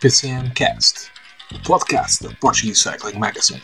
PCM Cast, o podcast da Portuguese Cycling Magazine.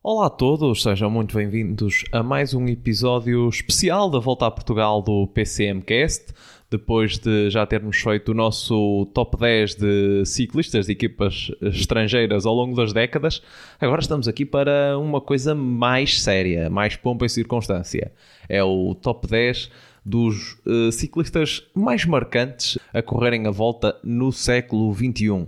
Olá a todos, sejam muito bem-vindos a mais um episódio especial da Volta a Portugal do PCMcast. Depois de já termos feito o nosso top 10 de ciclistas de equipas estrangeiras ao longo das décadas, agora estamos aqui para uma coisa mais séria, mais pompa e circunstância. É o top 10 dos uh, ciclistas mais marcantes a correrem a volta no século XXI.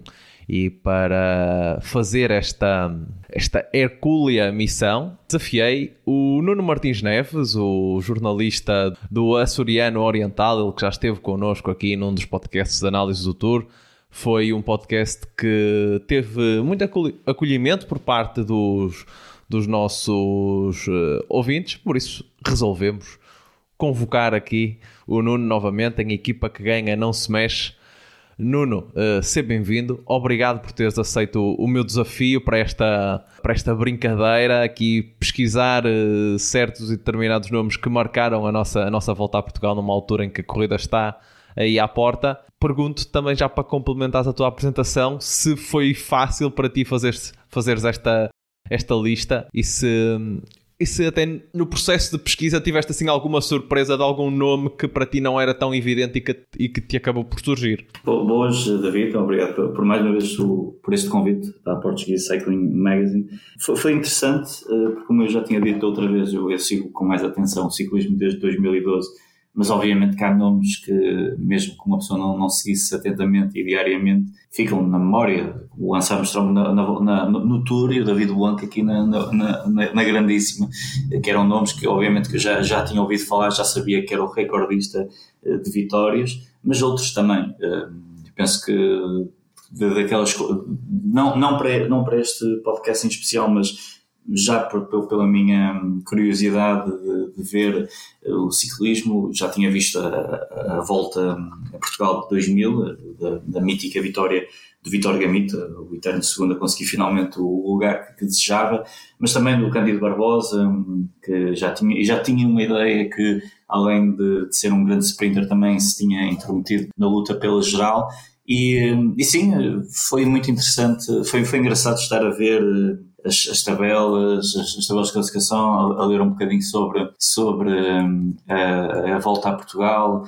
E para fazer esta, esta hercúlea missão, desafiei o Nuno Martins Neves, o jornalista do Açoriano Oriental, ele que já esteve connosco aqui num dos podcasts de análise do Tour. Foi um podcast que teve muito acolhimento por parte dos, dos nossos uh, ouvintes, por isso resolvemos convocar aqui o Nuno novamente em equipa que ganha não se mexe Nuno, uh, seja bem-vindo. Obrigado por teres aceito o meu desafio para esta, para esta brincadeira, aqui pesquisar uh, certos e determinados nomes que marcaram a nossa, a nossa volta a Portugal numa altura em que a corrida está aí à porta. Pergunto também já para complementares a tua apresentação se foi fácil para ti fazeres, fazeres esta, esta lista e se, e se até no processo de pesquisa tiveste assim alguma surpresa de algum nome que para ti não era tão evidente e que, e que te acabou por surgir? Boas, David, obrigado por, por mais uma vez por este convite da Portuguese Cycling Magazine. Foi, foi, interessante, eh, porque como eu já tinha dito outra vez, eu, eu sigo com mais atenção o ciclismo desde 2012 mas obviamente que há nomes que, mesmo que uma pessoa não, não seguisse atentamente e diariamente, ficam na memória. O Lance Armstrong na, na, na, no Tour e o David Blanc aqui na, na, Grandíssima, que eram nomes que obviamente que eu já, já tinha ouvido falar, já sabia que era o recordista eh, de vitórias, mas outros também. Eh, penso que daquelas não, não, para, não para este podcast em especial, mas já por, pela minha curiosidade de, de, ver eh, o ciclismo, já tinha visto a, a volta a Portugal de 2000, da, da mítica vitória de Vitor Gamita, o eterno segundo, a conseguir finalmente o lugar que, desejava, mas também do Cândido Barbosa, que já tinha, já tinha uma ideia que, além de, de ser um grande sprinter, também se tinha intrometido na luta pela geral. E, e sim, foi muito interessante, foi, foi engraçado estar a ver as, as tabelas, as, as, tabelas de classificação, a, a, ler um bocadinho sobre, sobre um, a, a, volta a Portugal.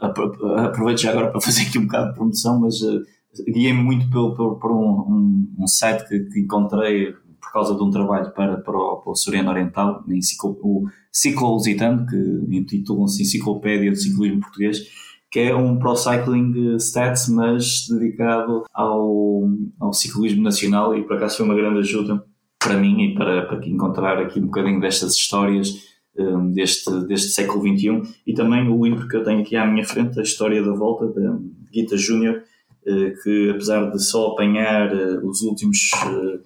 Aproveito já agora para fazer aqui um bocado de promoção, mas uh, guiei-me muito por, por, um, um, um, site que, que, encontrei por causa de um trabalho para, para, o, para o Soriano Oriental, enciclo, o Ciclo Lusitano, que intitulam-se Enciclopédia do Ciclismo Português, que é um Pro Cycling Stats, mas dedicado ao, ao ciclismo nacional e por acaso foi uma grande ajuda para mim e para, para encontrar aqui um bocadinho destas histórias um, deste, deste século XXI e também o livro que eu tenho aqui à minha frente, A História da Volta, de Guita Júnior, uh, que apesar de só apanhar uh, os últimos uh,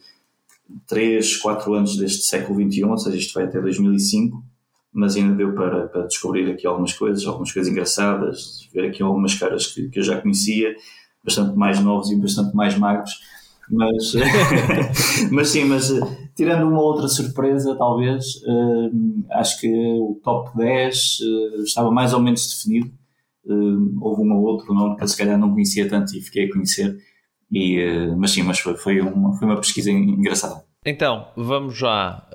3, 4 anos deste século XXI, ou seja, isto vai até 2005, mas ainda deu para, para descobrir aqui algumas coisas, algumas coisas engraçadas, ver aqui algumas caras que, que eu já conhecia, bastante mais novos e bastante mais magros mas, mas sim, mas eh, tirando uma outra surpresa, talvez, uh, acho que o top 10 uh, estava mais ou menos definido. Uh, houve um ou outro nome que se calhar não conhecia tanto e fiquei a conhecer. E, mas sim, mas foi, foi, uma, foi uma pesquisa engraçada. Então, vamos já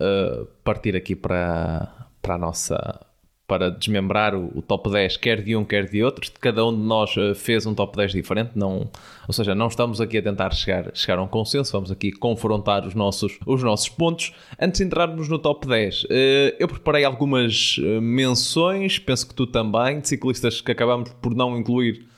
partir aqui para, para a nossa para desmembrar o, o, top 10, quer de um, quer de outro. Cada um de nós uh, fez um top 10 diferente, não, ou seja, não estamos aqui a tentar chegar, chegar a um consenso, vamos aqui confrontar os nossos, os nossos pontos. Antes de entrarmos no top 10, uh, eh, eu preparei algumas uh, menções, penso que tu também, de ciclistas que acabamos por não incluir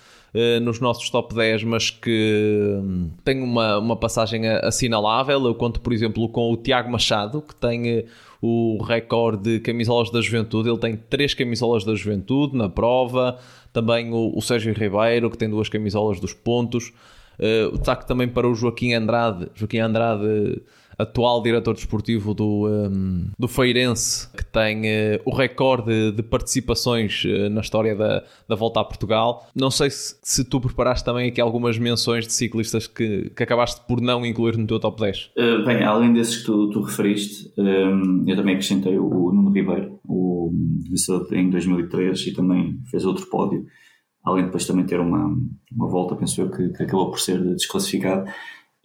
nos nossos top 10, mas que tem uma, uma passagem assinalável. Eu conto, por exemplo, com o Tiago Machado, que tem o recorde de camisolas da juventude. Ele tem três camisolas da juventude na prova. Também o, o Sérgio Ribeiro, que tem duas camisolas dos pontos. Uh, o destaque também para o Joaquim Andrade. Joaquim Andrade atual diretor desportivo do, um, do Feirense, que tem uh, o recorde de participações uh, na história da, da volta a Portugal. Não sei se, se, tu preparaste também aqui algumas menções de ciclistas que, que acabaste por não incluir no teu top 10. Uh, bem, além desses que tu, tu referiste, um, eu também acrescentei o, o Nuno Ribeiro, o vencedor em 2003 e também fez outro pódio além de depois também ter uma, uma volta, penso eu, que, que acabou por ser desclassificado.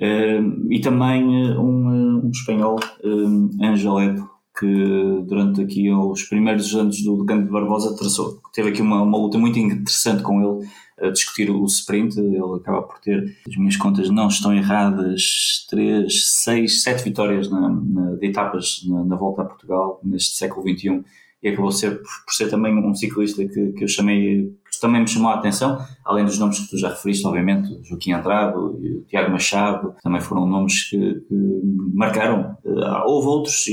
Uh, e também um, um espanhol, um, Angeleto, que durante aqui os primeiros anos do, do Campo de Barbosa traçou, teve aqui uma, uma luta muito interessante com ele a discutir o sprint, ele acaba por ter, as minhas contas não estão erradas, 3, 6, 7 vitórias na, na, de etapas na, na volta a Portugal neste século XXI e acabou ser, por ser também um ciclista que, que eu chamei, que também me chamou a atenção, além dos nomes que tu já referiste, obviamente, Joaquim Andrado e o Tiago Machado, também foram nomes que, que marcaram. Uh, houve outros,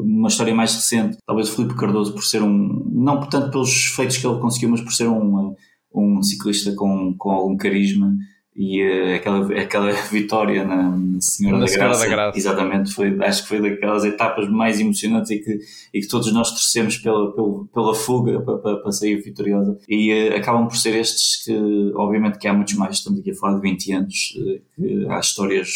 uma história mais recente, talvez o Felipe Cardoso, por ser um, não tanto pelos feitos que ele conseguiu, mas por ser um, um ciclista com, com algum carisma e uh, aquela, aquela vitória na Senhora, na da, Senhora Graça, da, Graça, exatamente, foi, acho que foi daquelas etapas mais emocionantes e que, e que todos nós torcemos pela, pela, pela fuga para, para, para sair vitoriosa. E uh, acabam por ser estes que, obviamente que há muitos mais, estamos aqui a falar de 20 anos, uh, há histórias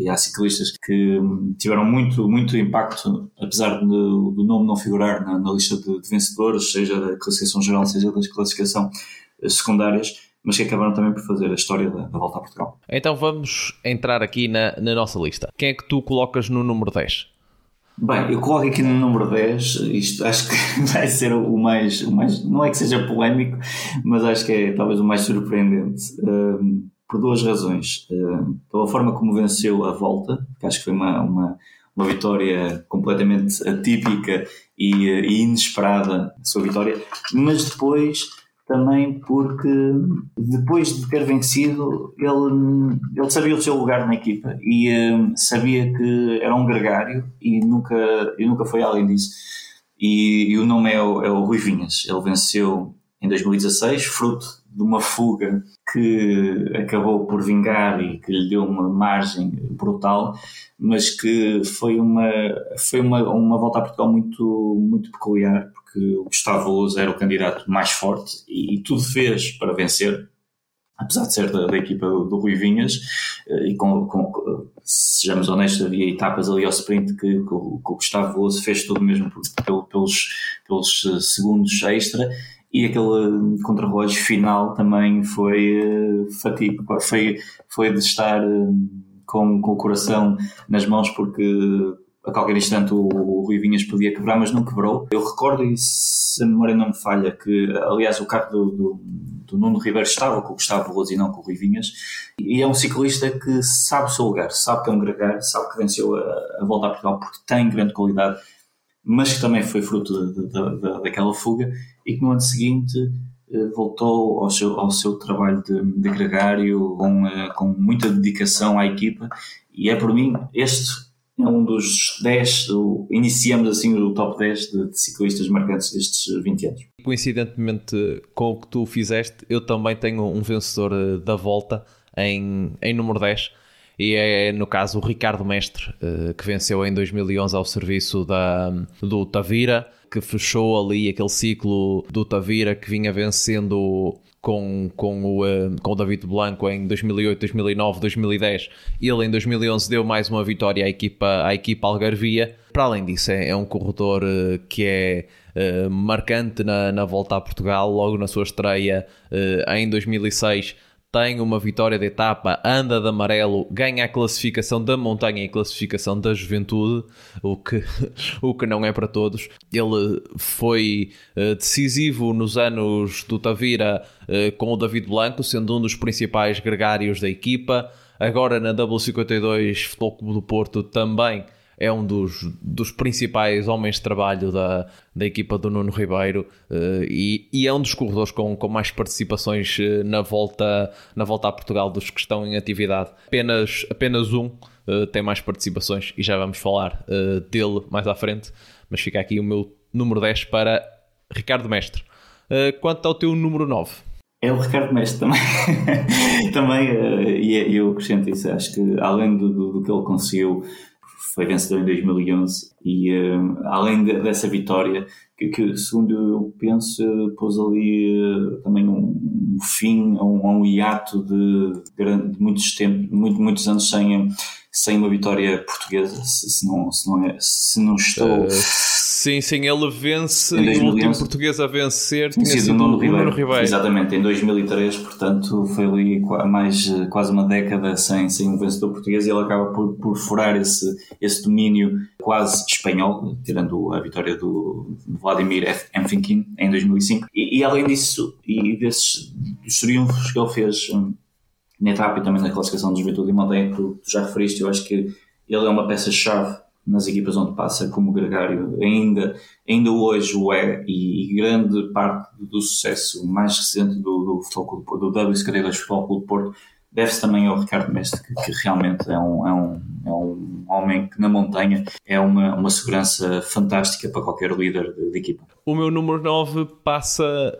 e há ciclistas que um, tiveram muito, muito impacto, apesar de, do nome não figurar na, na lista de, de vencedores, seja da classificação geral, seja da classificação secundárias, mas que acabaram também por fazer a história da, da volta a Portugal. Então vamos entrar aqui na, na nossa lista. Quem é que tu colocas no número 10? Bem, eu coloco aqui no número 10, isto acho que vai ser o mais, o mais não é que seja polémico, mas acho que é talvez o mais surpreendente, um, por duas razões. Um, pela forma como venceu a volta, que acho que foi uma, uma, uma vitória completamente atípica e, e inesperada, a sua vitória, mas depois também porque depois de ter vencido ele, ele sabia o seu lugar na equipa e um, sabia que era um gregário e nunca, e nunca foi além disso. E, e o nome é o, é o Rui Vinhas. Ele venceu em 2016, fruto de uma fuga que acabou por vingar e que lhe deu uma margem brutal, mas que foi uma, foi uma, uma volta a Portugal muito, muito peculiar, porque o Gustavo Luz era o candidato mais forte e, e tudo fez para vencer, apesar de ser da, da equipa do, do, Rui Vinhas, eh, e com, com, sejamos honestos, havia etapas ali ao sprint que, que, que o Gustavo Luz fez tudo mesmo por, pelos, pelos eh, segundos extra, e aquele contrarrelógio final também foi uh, fatiga, foi, foi de estar com, com o coração nas mãos porque a qualquer instante o, o Rui Vinhas podia quebrar, mas não quebrou. Eu recordo, e se a memória não me falha, que aliás o carro do, do, do Nuno Ribeiro estava com o Gustavo Veloso e não com o Rui Vinhas, e é um ciclista que sabe o seu lugar, sabe que é um gregário, sabe que venceu a, a volta a Portugal porque tem grande qualidade, mas que também foi fruto de, de, de, daquela fuga, e que no ano seguinte eh, voltou ao seu, ao seu trabalho de, de gregário com, eh, com muita dedicação à equipa, e é por mim este é um dos 10, iniciamos assim o top 10 de, de, ciclistas marcantes destes 20 anos. Coincidentemente com o que tu fizeste, eu também tenho um vencedor eh, da volta em, em número 10 e é no caso o Ricardo Mestre, eh, que venceu em 2011 ao serviço da, do Tavira, que fechou ali aquele ciclo do Tavira que vinha vencendo com, com, o, uh, com o David Blanco em 2008, 2009, 2010. Ele em 2011 deu mais uma vitória à equipa, à equipa Algarvia. Para além disso, é, é um corredor uh, que é uh, marcante na, na volta a Portugal, logo na sua estreia em 2006 tem uma vitória de etapa, anda de amarelo, ganha a classificação da montanha e classificação da juventude, o que, o que não é para todos. Ele foi uh, decisivo nos anos do Tavira uh, com o David Blanco, sendo um dos principais gregários da equipa. Agora na W52 Futebol Clube do Porto também é um dos, dos principais homens de trabalho da, da equipa do Nuno Ribeiro uh, e, e, é um dos corredores com, com mais participações uh, na, volta, na volta a Portugal dos que estão em atividade. Apenas, apenas um uh, tem mais participações e já vamos falar dele mais à frente, mas fica aqui o meu número 10 para Ricardo Mestre. quanto ao teu número 9? É o Ricardo Mestre também. também, e é, eu acrescento isso, acho que além do, do, do que ele conseguiu foi vencedor em 2011 e uh, além de, dessa vitória, que, que, segundo eu penso, pôs ali uh, também um, um, fim a um, um hiato de, de, muitos, tempos, muito, muitos anos sem, sem uma vitória portuguesa, se, se não, se, não é, se não estou. Sim, sim, ele vence e o último português a vencer tinha sido, sido o Nuno Ribeiro. Ribeiro. Exatamente, em 2003, portanto foi ali mais quase uma década sem, sem um vencedor português e ele acaba por, por furar esse, esse domínio quase espanhol, tirando a vitória do Vladimir Enfinkin em 2005. E, e além disso, e desses dos triunfos que ele fez etapa e também na classificação do Juventude e Montanha, que tu já referiste, eu acho que ele é uma peça-chave nas equipas onde passa como gregário, ainda, ainda hoje o é, e, e grande parte do sucesso mais recente do, do Futebol Clube do WSKD2 Futebol Clube Porto, deve-se também ao Ricardo Mestre, que, que realmente é um, é, um, é um homem que na montanha é uma, uma segurança fantástica para qualquer líder de, de equipa. O meu número 9 passa,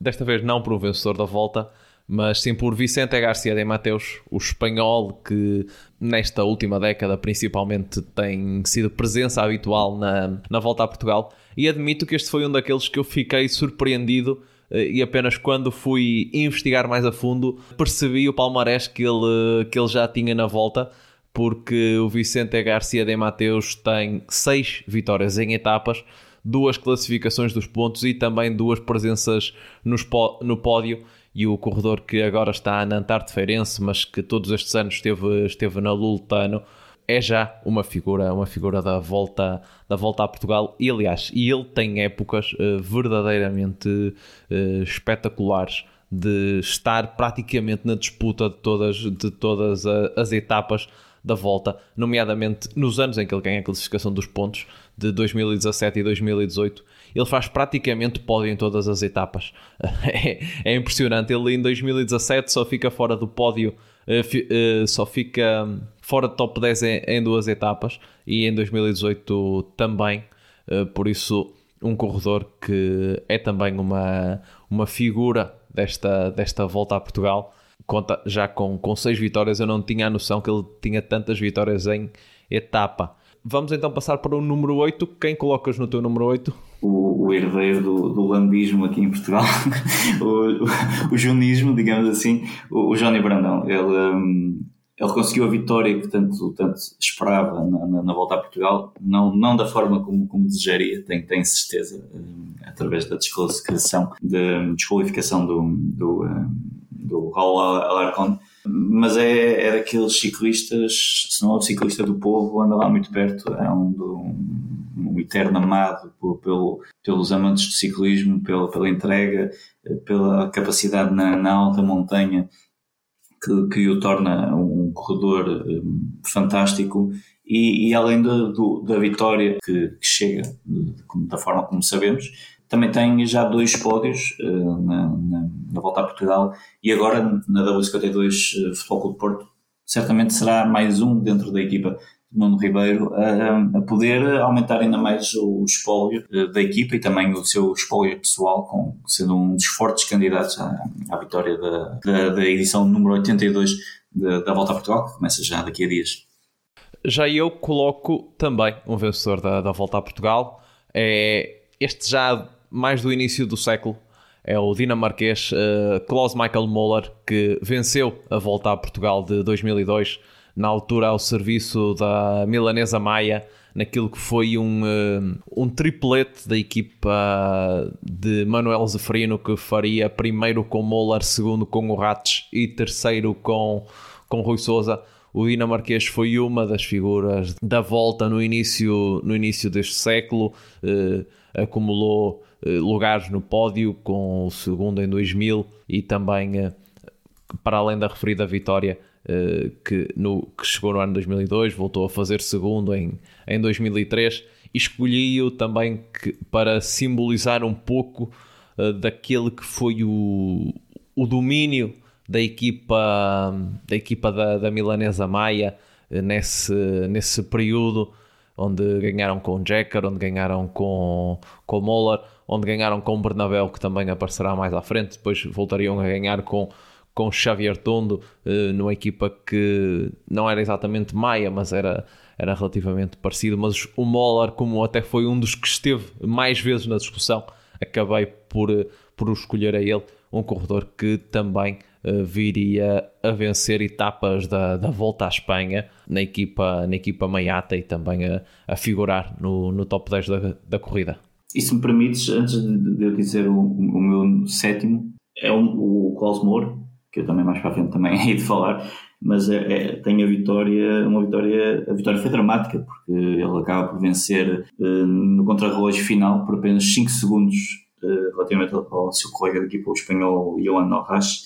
desta vez não por um vencedor da volta, mas sim por Vicente Garcia de Mateus, o espanhol que nesta última década principalmente tem sido presença habitual na, na volta a Portugal. E admito que este foi um daqueles que eu fiquei surpreendido eh, e apenas quando fui investigar mais a fundo percebi o palmarés que ele, que ele já tinha na volta, porque o Vicente Garcia de Mateus tem seis vitórias em etapas, duas classificações dos pontos e também duas presenças nos, no pódio e o corredor que agora está na Antarte Feirense, mas que todos estes anos esteve, esteve na Lultano, é já uma figura, uma figura da volta, da volta a Portugal. E aliás, e ele tem épocas uh, verdadeiramente uh, espetaculares de estar praticamente na disputa de todas, de todas as etapas da volta, nomeadamente nos anos em que ele ganha a classificação dos pontos de 2017 e 2018 ele faz praticamente pódio em todas as etapas. É, é impressionante. Ele em 2017 só fica fora do pódio, uh, uh, só fica fora do top 10 em, em, duas etapas e em 2018 também. Uh, por isso, um corredor que é também uma, uma figura desta, desta volta a Portugal. Conta já com, com seis vitórias. Eu não tinha a noção que ele tinha tantas vitórias em etapa. Vamos então passar para o número 8. Quem colocas no teu número 8? O, o herdeiro do, do landismo aqui em Portugal, o, o, o junismo, digamos assim, o, o Johnny Brandão. Ele, um, ele conseguiu a vitória que tanto, tanto esperava na, na, na, volta a Portugal, não, não da forma como, como desejaria, tenho, tenho certeza, um, através da desclassificação, de, desqualificação do, do, um, do Raul Alarcón. Mas é, é daqueles ciclistas, se não é o ciclista do povo, anda lá muito perto, é um, um, um eterno amado por, pelo, pelos amantes do ciclismo, pela, pela entrega, pela capacidade na, na alta montanha que, que, o torna um corredor um, fantástico. E, e além do, do, da vitória que, que chega da forma como sabemos, também tem já dois pódios uh, na, na, na, volta a Portugal e agora na W52 uh, Futebol Clube Porto. Certamente será mais um dentro da equipa Nuno Ribeiro a, a poder aumentar ainda mais o espólio uh, da equipa e também o seu espólio pessoal com, sendo um dos fortes candidatos à, à vitória da, da, da, edição número 82 de, da Volta a Portugal que começa já daqui a dias. Já eu coloco também um vencedor da, da Volta a Portugal é este já mais do início do século. É o dinamarquês uh, Klaus Michael Moller que venceu a volta a Portugal de 2002, na altura ao serviço da milanesa Maia, naquilo que foi um, uh, um triplete da equipa de Manuel Zeferino, que faria primeiro com Moller, segundo com o Rates e terceiro com, com Rui Souza. O dinamarquês foi uma das figuras da volta no início, no início deste século, uh, acumulou eh, lugares no pódio, com o segundo em 2000 e também, eh, para além da referida vitória, eh, que, no, que chegou no ano 2002, voltou a fazer segundo em, em 2003 e escolhi-o também que, para simbolizar um pouco daquele que foi o, o domínio da equipa da, equipa da, da milanesa Maia nesse, nesse período onde ganharam com Jacker, onde ganharam com, com Moller, onde ganharam com Bernabéu, que também aparecerá mais à frente, depois voltariam a ganhar com, com Xavier Tondo, uh, numa equipa que não era exatamente Maia, mas era, era relativamente parecido. Mas o Moller, como até foi um dos que esteve mais vezes na discussão, acabei por, por escolher a ele, um corredor que também uh, viria a vencer etapas da, da volta à Espanha na equipa, na equipa Maiata e também a, a figurar no, no top 10 da, da corrida. E se me permites, antes de eu dizer o, o meu sétimo, é um, o Klaus Moore, que eu também mais para a frente também hei de falar, mas é, é, tem a vitória, uma vitória, a vitória foi dramática, porque ele acaba por vencer uh, no contrarrelógio final por apenas 5 segundos uh, relativamente ao seu colega de equipa, o espanhol Johan Norras,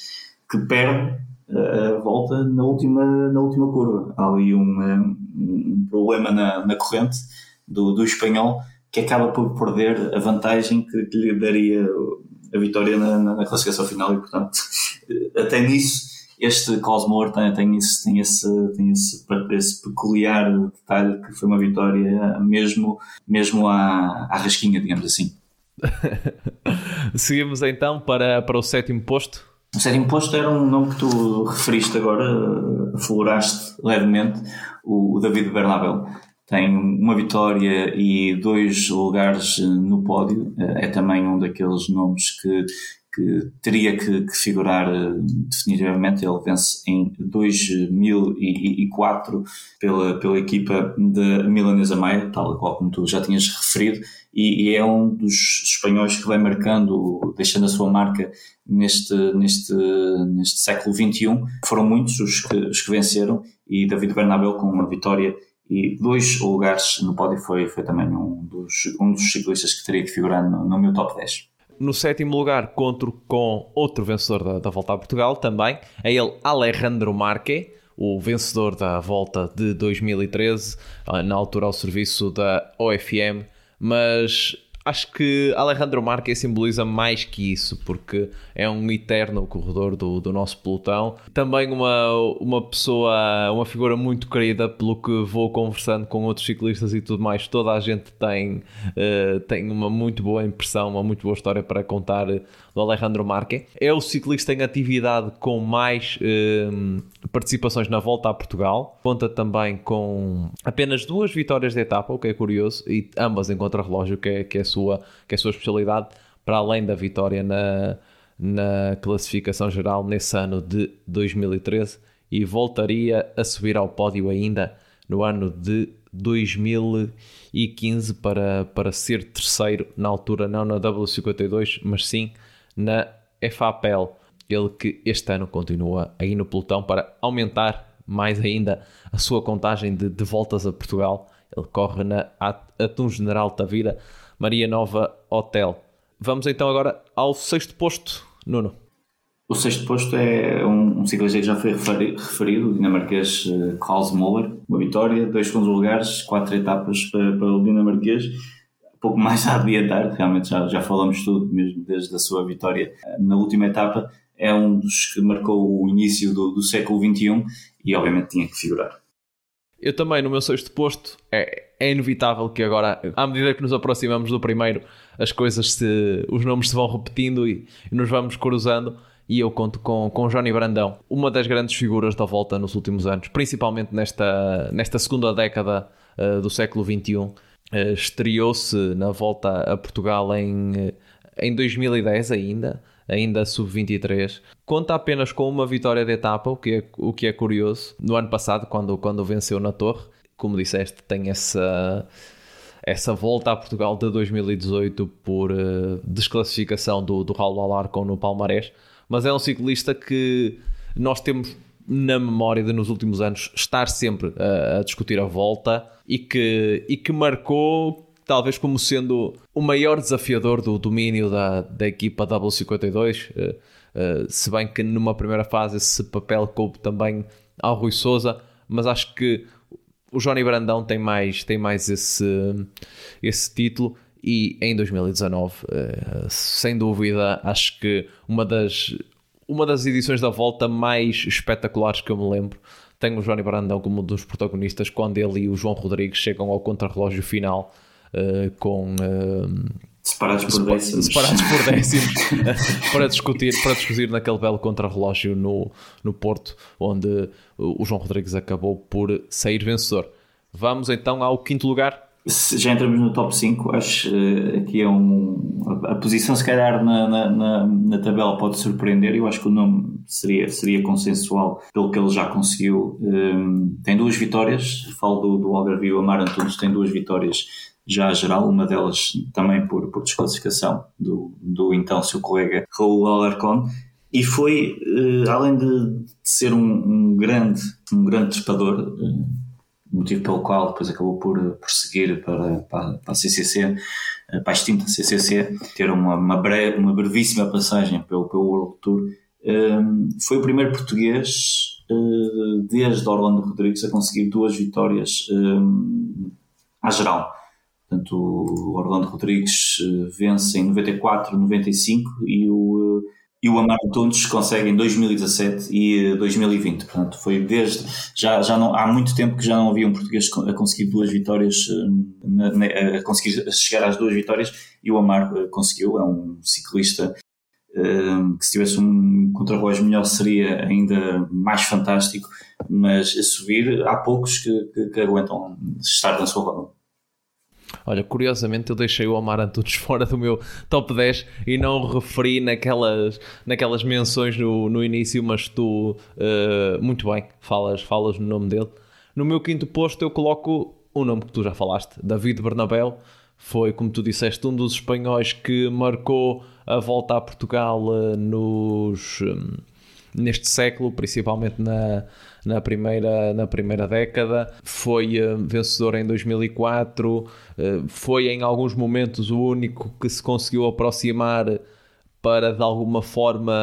que perde uh, a volta na última, na última curva. Há ali um, um problema na, na corrente do, do espanhol que acaba por perder a vantagem que, que lhe daria a vitória na, na, classificação final e, portanto, até nisso, este Cosmore tem, tem, esse, tem, esse, tem esse, esse peculiar detalhe que foi uma vitória mesmo, mesmo à, à rasquinha, digamos assim. Seguimos então para, para o sétimo posto. O sétimo posto era um nome que tu referiste agora, afloraste levemente, o David Bernabel tem uma vitória e dois lugares no pódio. Eh, é também um daqueles nomes que, que teria que, que, figurar eh, definitivamente. Ele vence em 2004 pela, pela equipa da Milanesa Maia, tal qual como tu já tinhas referido, e, e, é um dos espanhóis que vai marcando, deixando a sua marca neste, neste, neste século XXI. Foram muitos os que, os que venceram e David Bernabéu com uma vitória e dois lugares no pódio foi, foi também um dos, um dos ciclistas que teria que figurar no, no meu top 10. No sétimo lugar, conto com outro vencedor da, da Volta a Portugal também, é ele Alejandro Marque, o vencedor da Volta de 2013, na altura ao serviço da OFM, mas acho que Alejandro Marques simboliza mais que isso, porque é um eterno corredor do, do nosso pelotão. Também uma, uma pessoa, uma figura muito querida, pelo que vou conversando com outros ciclistas e tudo mais. Toda a gente tem, uh, tem uma muito boa impressão, uma muito boa história para contar do Alejandro Marque. É o ciclista em atividade com mais uh, participações na volta a Portugal. Conta também com apenas duas vitórias de etapa, o que é curioso, e ambas em contrarrelógio, que é, que é, a, sua, que é a sua especialidade, para além da vitória na, na classificação geral nesse ano de 2013 e voltaria a subir ao pódio ainda no ano de 2015 para, para ser terceiro na altura, não na W52, mas sim na FAPEL. Ele que este ano continua aí no pelotão para aumentar mais ainda a sua contagem de, de voltas a Portugal. Ele corre na Atum General Tavira, Maria Nova Hotel. Vamos então agora ao sexto posto, Nuno. O sexto posto é um, um ciclista que já foi referido, o dinamarquês uh, Klaus Moller. Uma vitória, dois segundos lugares, quatro etapas para, para o dinamarquês pouco mais a adiantar, realmente já, já falamos tudo, mesmo desde a sua vitória eh, na última etapa, é um dos que marcou o início do, do século XXI e obviamente tinha que figurar. Eu também, no meu sexto posto, é, é inevitável que agora, à medida que nos aproximamos do primeiro, as coisas se, os nomes se vão repetindo e, e nos vamos cruzando. E eu conto com, com Johnny Brandão, uma das grandes figuras da volta nos últimos anos, principalmente nesta, nesta segunda década uh, do século XXI Uh, estreou-se na volta a Portugal em, eh, em 2010 ainda, ainda sub-23. Conta apenas com uma vitória de etapa, o que é, o que é curioso. No ano passado, quando, quando venceu na Torre, como disseste, tem essa, essa volta a Portugal de 2018 por uh, desclassificação do, do Raul Alarcon no Palmarés. Mas é um ciclista que nós temos na memória de nos últimos anos estar sempre a, a discutir a volta e que, e que marcou talvez como sendo o maior desafiador do domínio da, da equipa W52, uh, uh, se bem que numa primeira fase esse papel coube também ao Rui Souza, mas acho que o Johnny Brandão tem mais, tem mais esse, esse título e em 2019, uh, sem dúvida, acho que uma das, uma das edições da volta mais espetaculares que eu me lembro. Tem o Johnny Brandão como um dos protagonistas quando ele e o João Rodrigues chegam ao contrarrelógio final uh, com, uh, Separados por décimos. Separados por décimos para, discutir, para discutir naquele belo contrarrelógio no, no Porto, onde o João Rodrigues acabou por sair vencedor. Vamos então ao quinto lugar. Se já entramos no top 5, acho que aqui é um. A, posição, se calhar, na, na, na, na, tabela pode surpreender. Eu acho que o nome seria, seria consensual pelo que ele já conseguiu. Um, tem duas vitórias, falo do, do Algarve, o Amar Antunes tem duas vitórias já a geral, uma delas também por, por desclassificação do, do então seu colega Raul Alarcón. E foi, uh, além de, ser um, um, grande, um grande trepador, uh, motivo pelo qual depois acabou por, por seguir para, para, para a CCC, eh, para a extinta CCC, ter uma, uma, breve, uma brevíssima passagem pelo, pelo World Tour. Um, foi o primeiro português uh, desde Orlando Rodrigues a conseguir duas vitórias um, à geral. Portanto, o Orlando Rodrigues uh, vence em 94, 95 e o, e o Amaro Tundes consegue em 2017 e 2020. Portanto, foi desde. Já, já não, há muito tempo que já não havia um português a conseguir duas vitórias, na, a conseguir chegar às duas vitórias e o Amaro conseguiu. É um ciclista que se tivesse um contrarrelógio melhor seria ainda mais fantástico, mas a subir há poucos que, que, que aguentam estar na sua roda. Olha, curiosamente eu deixei o Omar Antunes fora do meu top 10 e não o referi naquelas, naquelas menções no, no início, mas tu uh, muito bem, falas, falas no nome dele. No meu quinto posto eu coloco o nome que tu já falaste, David Bernabéu. Foi, como tu disseste, um dos espanhóis que marcou a volta a Portugal uh, nos, um, neste século, principalmente na, na primeira, na primeira década, foi uh, vencedor em 2004, uh, eh, foi em alguns momentos o único que se conseguiu aproximar para de alguma forma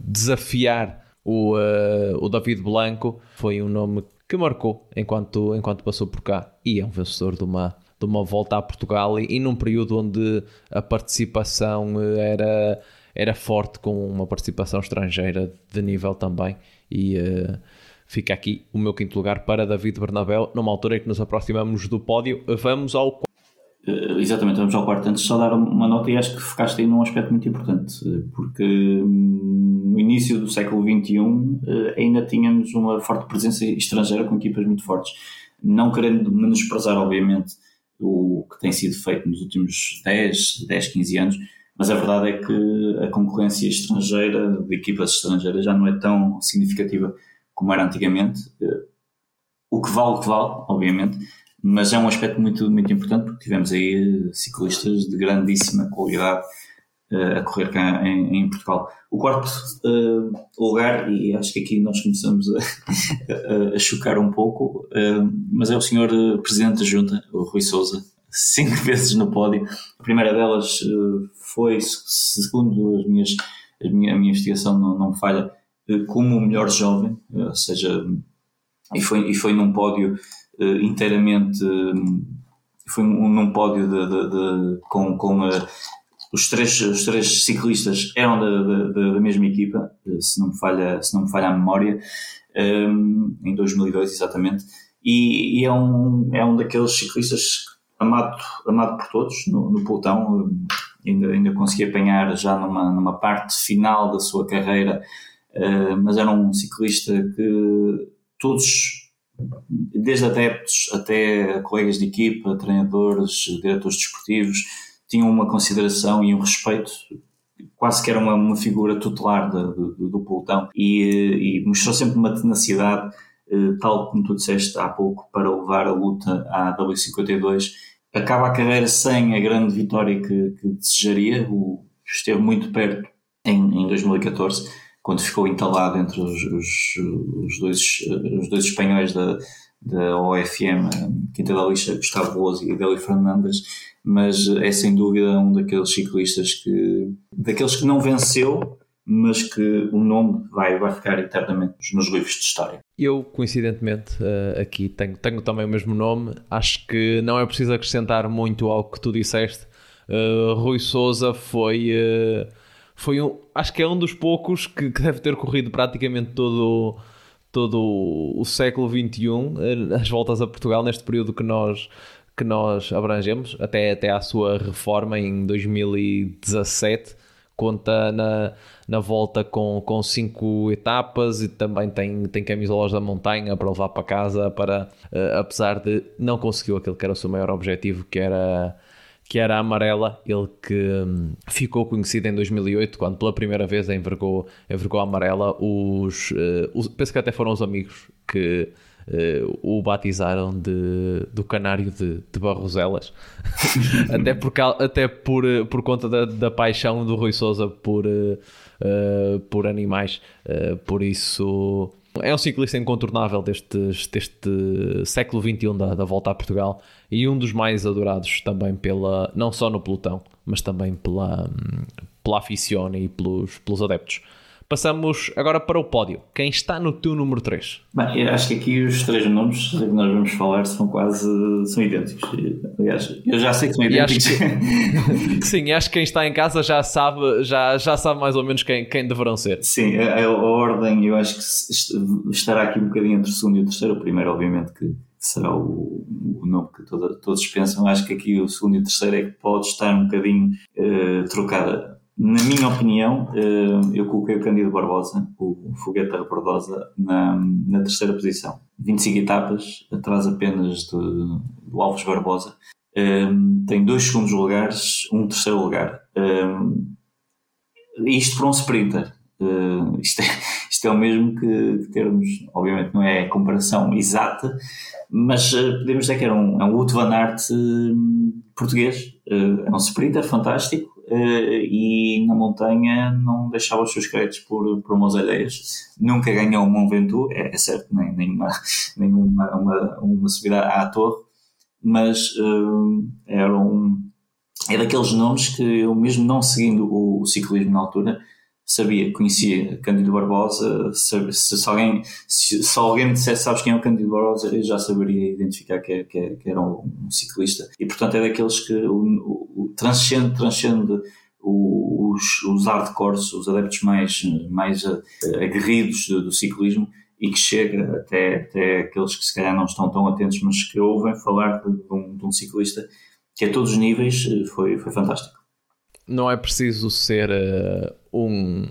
desafiar o, uh, o David Blanco. Foi um nome que marcou enquanto, enquanto passou por cá e é um vencedor de uma, de uma volta a Portugal e, e num período onde a participação era, era forte, com uma participação estrangeira de nível também. E uh, Fica aqui o meu quinto lugar para David Bernabéu, numa altura em que nos aproximamos do pódio. Vamos ao Uh, exatamente, vamos ao quarto. Antes de só dar uma nota, e acho que focaste aí num aspecto muito importante, eh, porque hum, no início do século XXI uh, ainda tínhamos uma forte presença estrangeira com equipas muito fortes. Não querendo menosprezar, obviamente, o que tem sido feito nos últimos 10, 10 15 anos, mas a verdade é que a concorrência estrangeira, de equipas estrangeiras, já não é tão significativa como era antigamente. Eh, o que vale, o que vale, obviamente, mas é um aspecto muito, muito importante porque tivemos aí eh, ciclistas de grandíssima qualidade uh, a correr cá em, em Portugal. O quarto uh, lugar, e acho que aqui nós começamos a, a, a chocar um pouco, uh, mas é o senhor Presidente da Junta, o Rui Souza, cinco vezes no pódio. A primeira delas foi, segundo as minhas, a, minha, a minha investigação não, não falha, como o melhor jovem, eh, ou seja, e foi, e foi num pódio inteiramente, foi num pódio de, de, de, com, com uh, os, três, os três ciclistas eram da, da, da mesma equipa, se não me falha, se não me falha a memória, em 2002 exatamente, e, e, é, um, é um daqueles ciclistas amado, amado por todos no, no pelotão, ainda, ainda consegui apanhar já numa, numa parte final da sua carreira eh, mas era um ciclista que todos, desde adeptos até colegas de equipa, treinadores, diretores desportivos, tinham uma consideração e um respeito quase que era uma, uma figura tutelar de, de, do pelotão e, e, mostrou sempre uma tenacidade, eh, tal como tu disseste há pouco, para levar a luta à W52. Acaba a carreira sem a grande vitória que, que desejaria, o, esteve muito perto em, em 2014 quando ficou entalado entre os, os, os, dois, os dois espanhóis da, da OFM, Quinta da Lixa, Gustavo Boas e Deli Fernandes, mas é sem dúvida um daqueles ciclistas que, daqueles que não venceu, mas que o nome vai, vai ficar eternamente nos livros de história. Eu, coincidentemente, eh, aqui tenho, tenho também o mesmo nome. Acho que não é preciso acrescentar muito ao que tu disseste. Uh, Rui Souza foi uh, foi um, acho que é um dos poucos que, que deve ter corrido praticamente todo, todo o século XXI, as voltas a Portugal, neste período que nós, que nós abrangemos, até, até à sua reforma em 2017, conta na, na volta com, com cinco etapas e também tem, tem camisolas da montanha para levar para casa, para, uh, apesar de não conseguiu aquele que era o seu maior objetivo, que era que era a amarela, ele que hum, ficou conhecido em 2008, quando pela primeira vez envergou, envergou a amarela, os, uh, os, penso que até foram os amigos que uh, o batizaram de, do canário de, de Barroselas, até, por, até por, eh, por conta da, da paixão do Rui Souza por, uh, por animais, por isso... É um ciclista incontornável destes, deste século XXI da, da volta a Portugal e um dos mais adorados também pela, não só no pelotão, mas também pela, hum, pela aficione e pelos, pelos adeptos. Passamos agora para o pódio. Quem está no teu número 3? Bem, acho que aqui os três nomes que nós vamos falar são quase são idênticos. Aliás, eu já sei que são idênticos. Que, sim, acho que quem está em casa já sabe, já, já sabe mais ou menos quem, quem deverão ser. Sim, a, a ordem eu acho que estará aqui um bocadinho entre o segundo e o terceiro. O primeiro, obviamente, que será o, o nome que toda, todos pensam. Acho que aqui o segundo e o terceiro é que pode estar um bocadinho uh, trocada na minha opinião, eh, eu coloquei o Cândido Barbosa, o Foguete Barbosa, na, na terceira posição. 25 etapas, atrás apenas de, do Alves Barbosa. Eh, tem dois segundos lugares, um terceiro lugar. Eh, isto para um sprinter. Isto é, isto é o mesmo que, que, termos, obviamente não é a comparação exata, mas podemos dizer que era um, é um van Aert português. É um sprinter fantástico, e na montanha não deixava os seus créditos por, por umas ideias. Nunca ganhou um Ventoux, é, é certo, nem, nem, uma, nem uma, uma, uma subida à torre, mas uh, era um. É daqueles nomes que eu, mesmo não seguindo o, o ciclismo na altura, sabia, conhecia Cândido Barbosa, se, se, alguém, se, se, alguém me dissesse sabes quem é o Cândido Barbosa, eu já saberia identificar que, que, que era um, um, ciclista. E portanto é daqueles que o, o, transcende, transcende os, os hardcores, os adeptos mais, mais uh, aguerridos do, do, ciclismo e que chega até, até aqueles que se calhar não estão tão atentos, mas que ouvem falar de, de, um, de um, ciclista que a todos os níveis eh, foi, foi fantástico não é preciso ser uh, um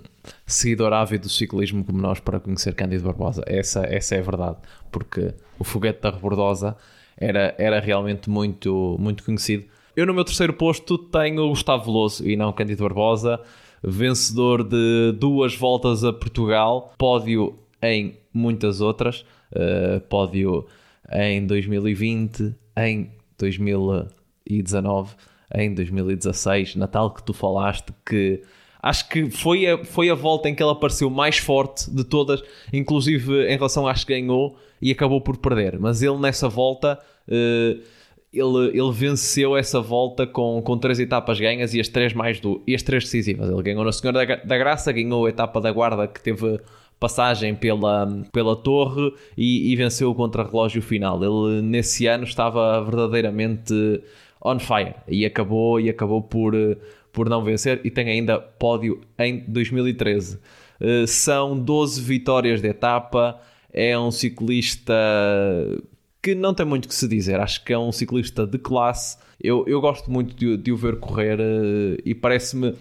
seguidor ávido do ciclismo como nós para conhecer Cândido Barbosa. Essa, essa é a verdade, porque o foguete da Rebordosa era, era realmente muito, muito conhecido. Eu, no meu terceiro posto, tenho Gustavo Veloso e não Cândido Barbosa, vencedor de duas voltas a Portugal, pódio em muitas outras, uh, pódio em 2020, em 2019 em 2016, Natal que tu falaste, que acho que foi a, foi a volta em que ela apareceu mais forte de todas, inclusive em relação às que ganhou e acabou por perder. Mas ele nessa volta. Uh, ele, ele venceu essa volta com, com três etapas ganhas e as três mais do, e as três decisivas. Ele ganhou na Senhora da, da Graça, ganhou a etapa da Guarda que teve passagem pela, pela torre e, e venceu o contra-relógio final. Ele nesse ano estava verdadeiramente on fire e acabou, e acabou por, eh, por não vencer e tem ainda pódio em 2013. Uh, eh, são 12 vitórias de etapa, é um ciclista que não tem muito que se dizer, acho que é um ciclista de classe. Eu, eu gosto muito de, de o ver correr uh, e parece-me eh,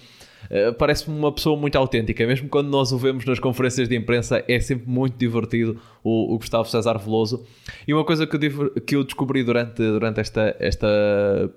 parece-me uma pessoa muito autêntica. Mesmo quando nós o vemos nas conferências de imprensa, é sempre muito divertido o, o Gustavo César Veloso. E uma coisa que eu, que eu descobri durante, durante esta, esta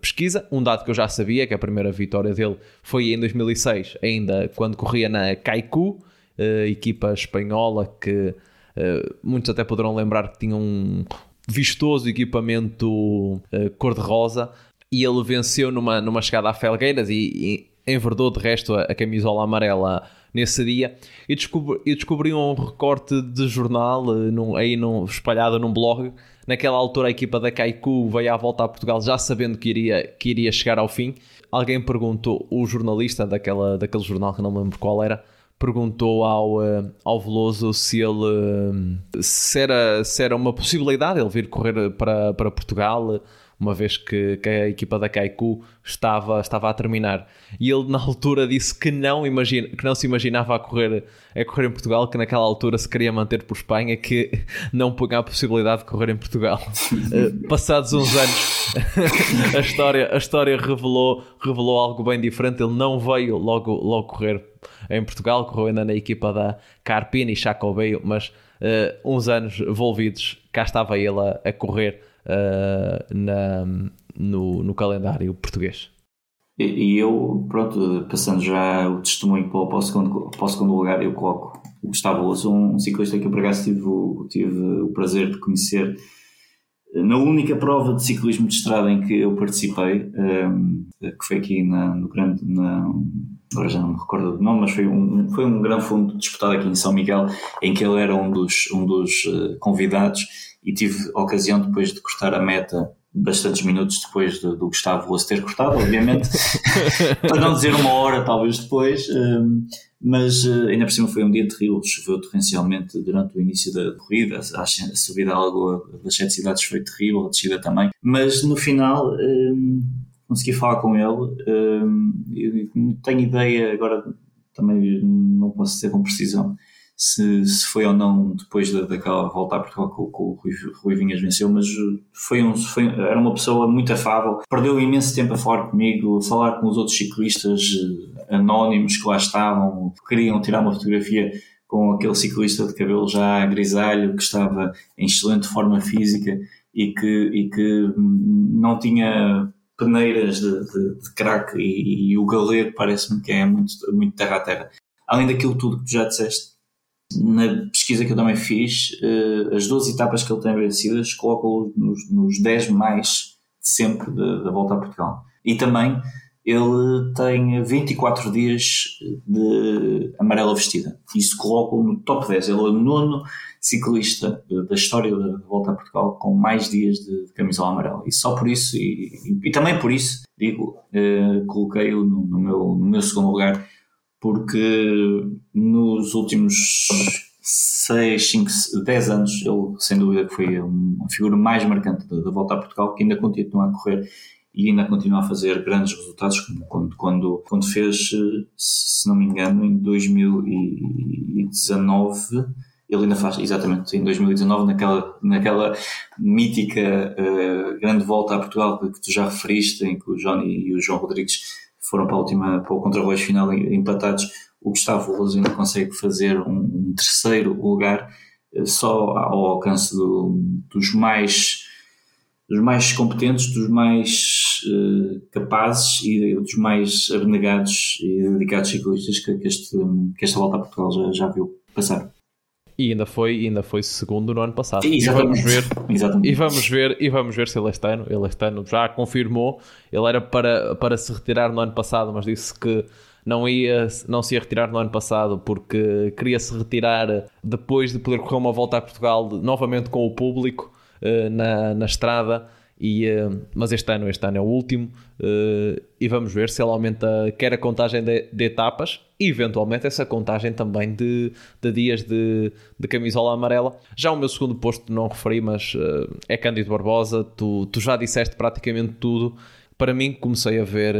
pesquisa, um dado que eu já sabia, que a primeira vitória dele foi em 2006, ainda quando corria na Kaiku, uh, equipa espanhola que uh, muitos até poderão lembrar que tinha um vistoso equipamento cor-de-rosa e ele venceu numa, numa chegada a Felgueiras e, e enverdou de resto a, a camisola amarela nesse dia e descobri, descobri um recorte de jornal eh, num, aí num, espalhado num blog. Naquela altura a equipa da Kaiku veio à volta a Portugal já sabendo que iria, que iria chegar ao fim. Alguém perguntou, o jornalista daquela, daquele jornal que não lembro qual era, perguntou ao, uh, ao Veloso se ele uh, se, era, se era uma possibilidade ele vir correr para, para Portugal uma vez que, que a equipa da Kaiku estava, estava a terminar. E ele na altura disse que não, imagina, que não se imaginava a correr, a correr em Portugal, que naquela altura se queria manter por Espanha, que não punha a possibilidade de correr em Portugal. uh, passados uns anos, a história, a história revelou, revelou algo bem diferente. Ele não veio logo, logo correr em Portugal, correu ainda na equipa da Carpini e Chacobeio, mas uh, uns anos envolvidos, cá estava ele a, a correr uh, na, no, no calendário português. E, e, eu, pronto, passando já o testemunho para, para, o, segundo, para o segundo lugar, eu coloco o Gustavo Louço, um ciclista que eu por acaso tive, tive o prazer de conhecer na única prova de ciclismo de estrada em que eu participei, um, que foi aqui na, no grande, na, agora já não me recordo do nome, mas foi um, foi um grande fundo disputado aqui em São Miguel, em que ele era um dos, um dos convidados e tive a ocasião depois de cortar a meta bastantes minutos depois do, do Gustavo Rosso ter cortado, obviamente, para não dizer uma hora talvez depois, um, mas uh, ainda por cima foi um dia terrível, choveu torrencialmente durante o início da corrida, a, a subida à lagoa das sete cidades foi terrível, a descida também, mas no final um, consegui falar com ele. não tenho ideia, agora também não posso dizer com precisão se, se foi ou não depois da, daquela volta a Portugal que, que o Rui, Rui Vinhas venceu, mas foi um, foi, era uma pessoa muito afável, perdeu imenso tempo a falar comigo, a falar com os outros ciclistas eh, anónimos que lá estavam, queriam tirar uma fotografia com aquele ciclista de cabelo já grisalho que estava em excelente forma física e que, e que não tinha peneiras de, de, de craque e, e, o galego parece-me que é muito, muito terra a terra. Além daquilo tudo que tu já disseste, na pesquisa que eu também fiz, uh, as 12 etapas que ele tem vencidas colocam-o nos, nos 10 mais de sempre da volta a Portugal. E também ele tem 24 dias de amarela vestida. Isso coloca-o no top 10. Ele é o nono ciclista da história da Volta a Portugal com mais dias de, camisola amarela. E só por isso, e, e, e também por isso, digo, uh, coloquei-o no, no, meu, no meu segundo lugar, porque nos últimos 6, 5, 10 anos, ele sem dúvida foi uma figura mais marcante da Volta a Portugal, que ainda continua a correr e ainda continua a fazer grandes resultados, como quando, quando, quando fez, se não me engano, em 2019 ele ainda faz, exatamente, em 2019, naquela, naquela mítica uh, grande volta a Portugal que, que, tu já referiste, em que o Johnny e o João Rodrigues foram para, a última, para o contra-relógio final empatados, o Gustavo Lousa ainda consegue fazer um, terceiro lugar uh, só ao alcance do, dos mais dos mais competentes, dos mais uh, capazes e dos mais abnegados e dedicados ciclistas que, que, este, que esta volta a Portugal já, já viu passar. E ainda foi, ainda foi segundo no ano passado. E vamos ver, Exatamente. e vamos ver, e vamos ver se ele este ano, ele este ano já confirmou. Ele era para, para se retirar no ano passado, mas disse que não ia, não se ia retirar no ano passado porque queria se retirar depois de poder correr uma volta a Portugal novamente com o público uh, na, na estrada e, uh, mas este ano, este ano é o último uh, e vamos ver se ele aumenta quer a contagem de, de, etapas e eventualmente essa contagem também de, de dias de, de, camisola amarela. Já o meu segundo posto não referi, mas uh, é Cândido Barbosa. Tu, tu já disseste praticamente tudo. Para mim, comecei a ver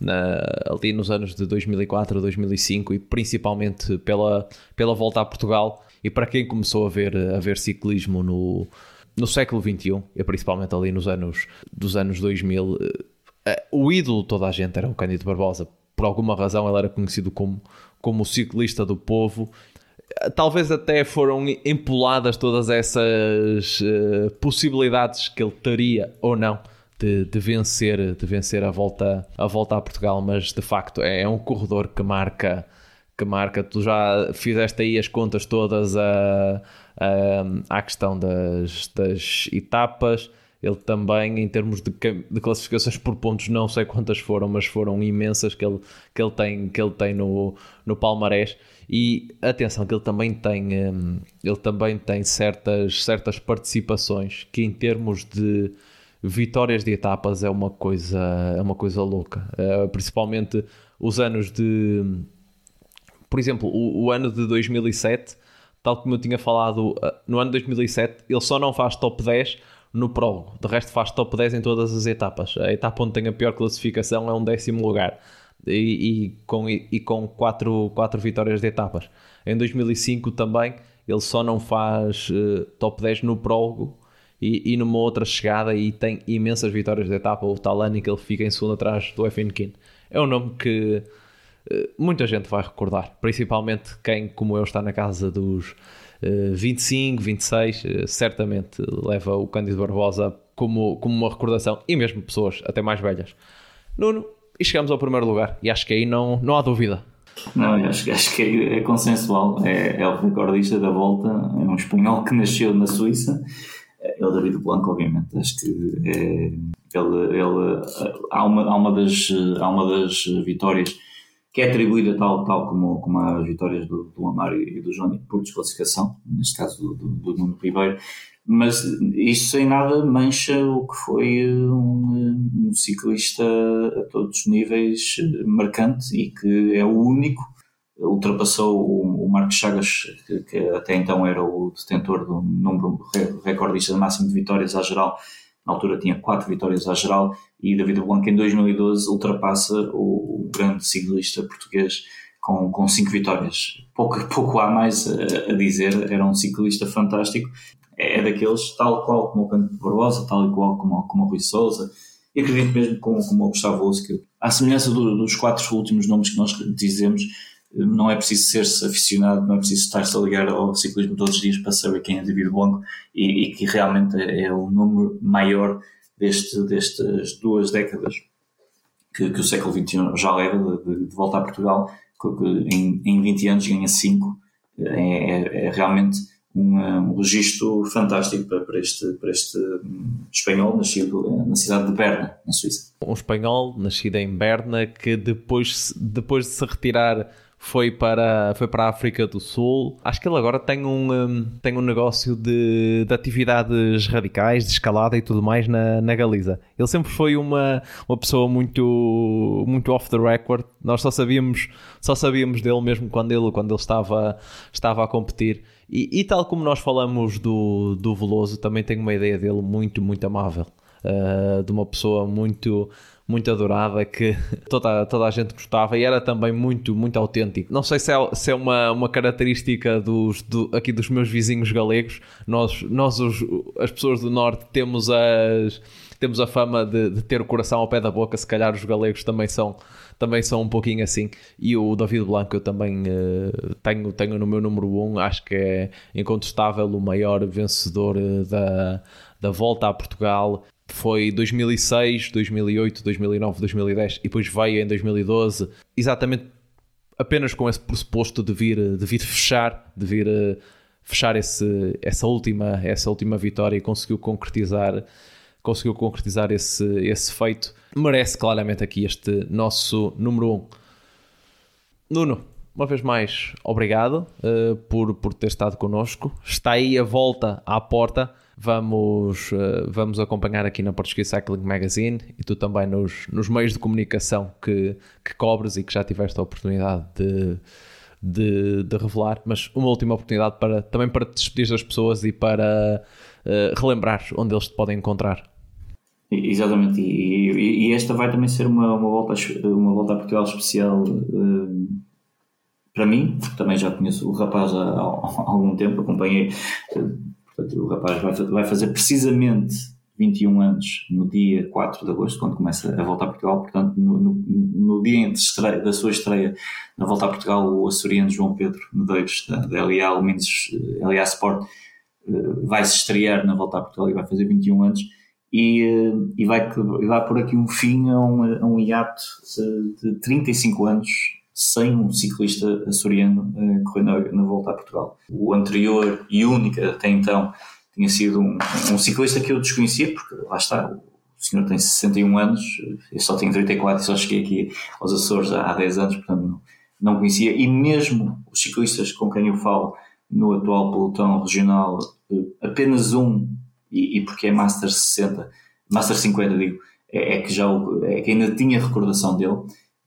na, ali nos anos de 2004, 2005 e principalmente pela, pela volta a Portugal. E para quem começou a ver, a ver ciclismo no, no século XXI, e principalmente ali nos anos dos anos 2000, eh, o ídolo de toda a gente era o Cândido Barbosa. Por alguma razão ele era conhecido como, como o ciclista do povo. Eh, talvez até foram empoladas todas essas uh, possibilidades que ele teria ou não de, de, vencer, de vencer a volta, a volta a Portugal, mas de facto é, é um corredor que marca que marca. Tu já fizeste aí as contas todas a, à questão das, das etapas. Ele também, em termos de, de, classificações por pontos, não sei quantas foram, mas foram imensas que ele, que ele tem, que ele tem no, no palmarés. E atenção, que ele também tem, ele também tem certas, certas participações que, em termos de vitórias de etapas, é uma coisa, é uma coisa louca. Uh, principalmente os anos de por exemplo, o, o, ano de 2007, tal como eu tinha falado, uh, no ano de 2007, ele só não faz top 10 no prólogo. De resto, faz top 10 em todas as etapas. A etapa onde tem a pior classificação é um décimo lugar. E, e com, e, e, com quatro, quatro vitórias de etapas. Em 2005 também ele só não faz uh, top 10 no prólogo e, e numa outra chegada e tem imensas vitórias de etapa. O Talani que ele fica em segundo atrás do Efenkin. É um nome que muita gente vai recordar, principalmente quem, como eu, está na casa dos 25, 26, uh, certamente leva o Cândido Barbosa como, como uma recordação e mesmo pessoas até mais velhas. Nuno, e chegamos ao primeiro lugar. E acho que aí não, não há dúvida. Não, acho, acho que é, é consensual. É, é, o recordista da volta, é um espanhol que nasceu na Suíça. É o David Blanco, obviamente. Acho que é, ele, ele, há, uma, há, uma das, há uma das vitórias que é atribuída tal, tal como, como as vitórias do, do Amaro e do Johnny por desclassificação, neste caso do, do, do Nuno Ribeiro, mas isto sem nada mancha o que foi um, um, ciclista a todos os níveis marcante e que é o único, ultrapassou o, o Marcos Chagas, que, que, até então era o detentor do número recordista máximo de vitórias à geral, na altura tinha quatro vitórias à geral, e David Blanco em 2012 ultrapassa o, o grande ciclista português com, com cinco vitórias. Pouco, pouco há mais a, a dizer, era um ciclista fantástico é, é daqueles, tal qual como o Canto Barbosa, tal qual como, como o Rui Souza, e acredito mesmo como, como o Gustavo Osso, que à semelhança do, dos quatro últimos nomes que nós dizemos, não é preciso ser-se aficionado, não é preciso estar-se a ligar ao ciclismo todos os dias para saber quem é David Blanco e, e que realmente é, é o número maior deste, destas duas décadas que, que o século XXI já leva de, de volta a Portugal, que em, em 20 anos ganha 5, é, é, é realmente um, um registro fantástico para, para, este, para este espanhol nascido na cidade de Berna, na Suíça. Um espanhol nascido em Berna que depois, depois de se retirar foi para, foi para a África do Sul. Acho que ele agora tem um, tem um negócio de, de atividades radicais, de escalada e tudo mais na, na Galiza. Ele sempre foi uma, uma pessoa muito, muito off the record. Nós só sabíamos, só sabíamos dele mesmo quando ele, quando ele estava, estava a competir. E, e, tal como nós falamos do, do Veloso, também tenho uma ideia dele muito, muito amável. Uh, de uma pessoa muito muito adorada que toda, toda a gente gostava e era também muito, muito autêntico. Não sei se é, se é uma, uma característica dos, do, aqui dos meus vizinhos galegos. Nós, nós os, as pessoas do Norte, temos, as, temos a fama de, de ter o coração ao pé da boca. Se calhar os galegos também são também são um pouquinho assim. E o David Blanco eu também uh, tenho, tenho no meu número 1, um, acho que é incontestável o maior vencedor uh, da, da volta a Portugal. Foi 2006, 2008, 2009, 2010 e depois veio em 2012, exatamente apenas com esse pressuposto de vir, de vir fechar, de vir uh, fechar esse, essa, última, essa última vitória e conseguiu concretizar conseguiu concretizar esse, esse feito, merece claramente aqui este nosso número 1. Um. Nuno, uma vez mais, obrigado uh, por, por ter estado connosco. Está aí a volta à porta. Vamos, uh, vamos acompanhar aqui na Portuguese Cycling Magazine e tu também nos, nos meios de comunicação que, que cobres e que já tiveste a oportunidade de, de, de revelar. Mas uma última oportunidade para, também para te despedir das pessoas e para uh, relembrar onde eles te podem encontrar. Exatamente, e, e, e, esta vai também ser uma, uma, volta, uma volta a Portugal especial uh, para mim, porque também já conheço o rapaz há, há algum tempo, acompanhei. O rapaz vai, fazer precisamente 21 anos no dia 4 de agosto, quando começa a volta a Portugal. Portanto, no, no, no dia estreia, da sua estreia na volta a Portugal, o açoriano João Pedro Medeiros, da, da LA, menos LA Sport, uh, vai se estrear na volta a Portugal e vai fazer 21 anos e, eh, e vai, vai por aqui um fim a um, a um hiato de 35 anos sem um ciclista açoriano uh, correr na, volta a Portugal. O anterior e único até então tinha sido um, um, ciclista que eu desconhecia, porque lá está, o senhor tem 61 anos, eu só tenho 34 e só cheguei aqui aos Açores há 10 anos, portanto não, não conhecia. E mesmo os ciclistas com quem eu falo no atual pelotão regional, eh, apenas um e, e porque é Master 60, Master 50, digo, é, é que já é que ainda tinha recordação dele,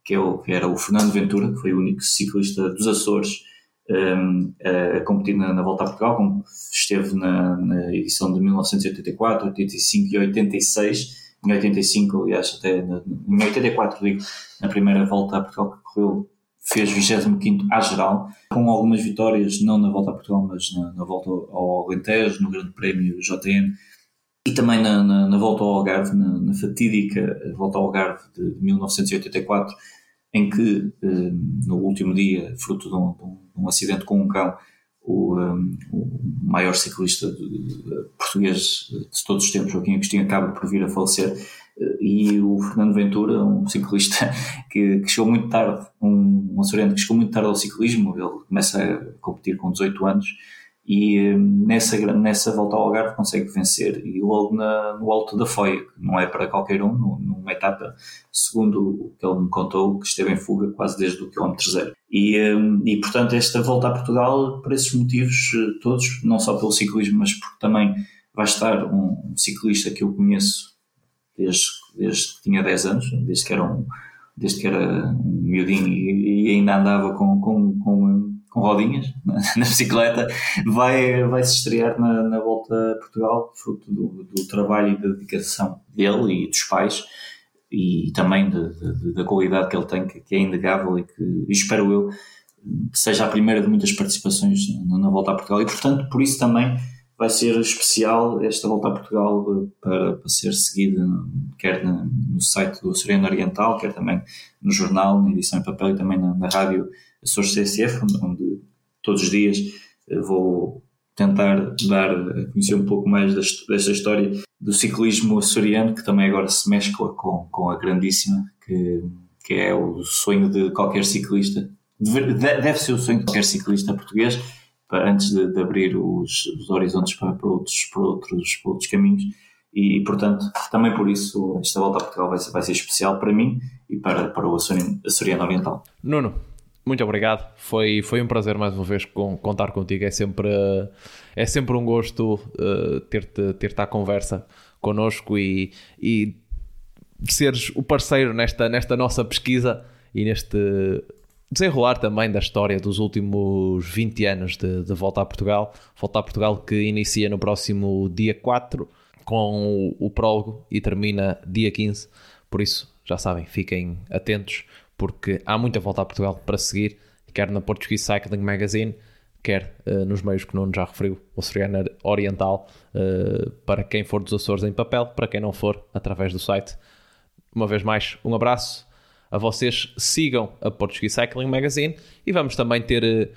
que, é o, que era o Fernando Ventura, que foi o único ciclista dos Açores um, a, competir na, na, Volta a Portugal, como esteve na, na, edição de 1984, 85 e 86. Em 85, aliás, até em 84, digo, na primeira Volta a Portugal que correu, fez 25 à geral, com algumas vitórias, não na Volta a Portugal, mas na, na Volta ao Alentejo, no Grande Prémio JN, e também na, na, na Volta ao Algarve, na, na, fatídica Volta ao Algarve de, de 1984, em que, eh, no último dia, fruto de um, de um, acidente com um cão, o, um, o maior ciclista de, português de todos os tempos, Joaquim Agostinho, acaba por vir a falecer, e o Fernando Ventura, um ciclista que, que chegou muito tarde, um açoriano que chegou muito tarde ao ciclismo, ele começa a competir com 18 anos, e hum, nessa, nessa volta ao Algarve consegue vencer e logo na, no alto da Foia, que não é para qualquer um, numa etapa, segundo o que ele me contou, que esteve em fuga quase desde o quilómetro zero. E, hum, e portanto esta volta a Portugal, por esses motivos eh, todos, não só pelo ciclismo, mas porque também vai estar um, ciclista que eu conheço desde, desde que tinha 10 anos, desde que era um, desde que era um miudinho e, e ainda andava com com rodinhas na, na, bicicleta, vai, vai se estrear na, na Volta a Portugal, fruto do, do, trabalho e da dedicação dele e dos pais e também de, de, da qualidade que ele tem, que, que é inegável e que espero eu seja a primeira de muitas participações na, na, Volta a Portugal. E portanto por isso também vai ser especial esta Volta a Portugal para, para ser seguida quer no site do Sereno Oriental, quer também no jornal, na edição em papel e também na, na rádio Açores CSF, onde todos os dias eh, vou tentar dar a conhecer um pouco mais desta história do ciclismo açoriano, que também agora se mescla com, com a grandíssima, que, que é o sonho de qualquer ciclista. Deve, deve ser o sonho de qualquer ciclista português, para, antes de, de abrir os, os, horizontes para, para, outros, para, outros, para outros caminhos. E, portanto, também por isso, esta volta a Portugal vai ser, vai ser especial para mim e para, para o açoriano, açoriano Oriental. Nuno, muito obrigado. Foi, foi um prazer mais uma vez com, contar contigo. É sempre, é sempre um gosto uh, ter-te ter -te à conversa connosco e, e seres o parceiro nesta, nesta nossa pesquisa e neste desenrolar também da história dos últimos 20 anos de, de Volta a Portugal. Volta a Portugal que inicia no próximo dia 4 com o, o prólogo e termina dia 15. Por isso, já sabem, fiquem atentos porque há muita volta a Portugal para seguir, quer na Portuguese Cycling Magazine, quer uh, nos meios que não já referiu, o Soriana Oriental, uh, para quem for dos Açores em papel, para quem não for, através do site. Uma vez mais, um abraço a vocês, sigam a Portuguese Cycling Magazine e vamos também ter uh,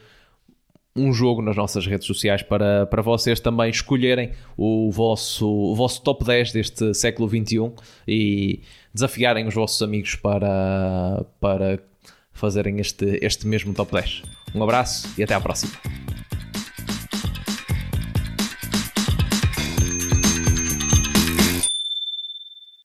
um jogo nas nossas redes sociais para, para vocês também escolherem o vosso, o vosso top 10 deste século XXI e desafiarem os vossos amigos para, para fazerem este, este mesmo top 10. Um abraço e até à próxima.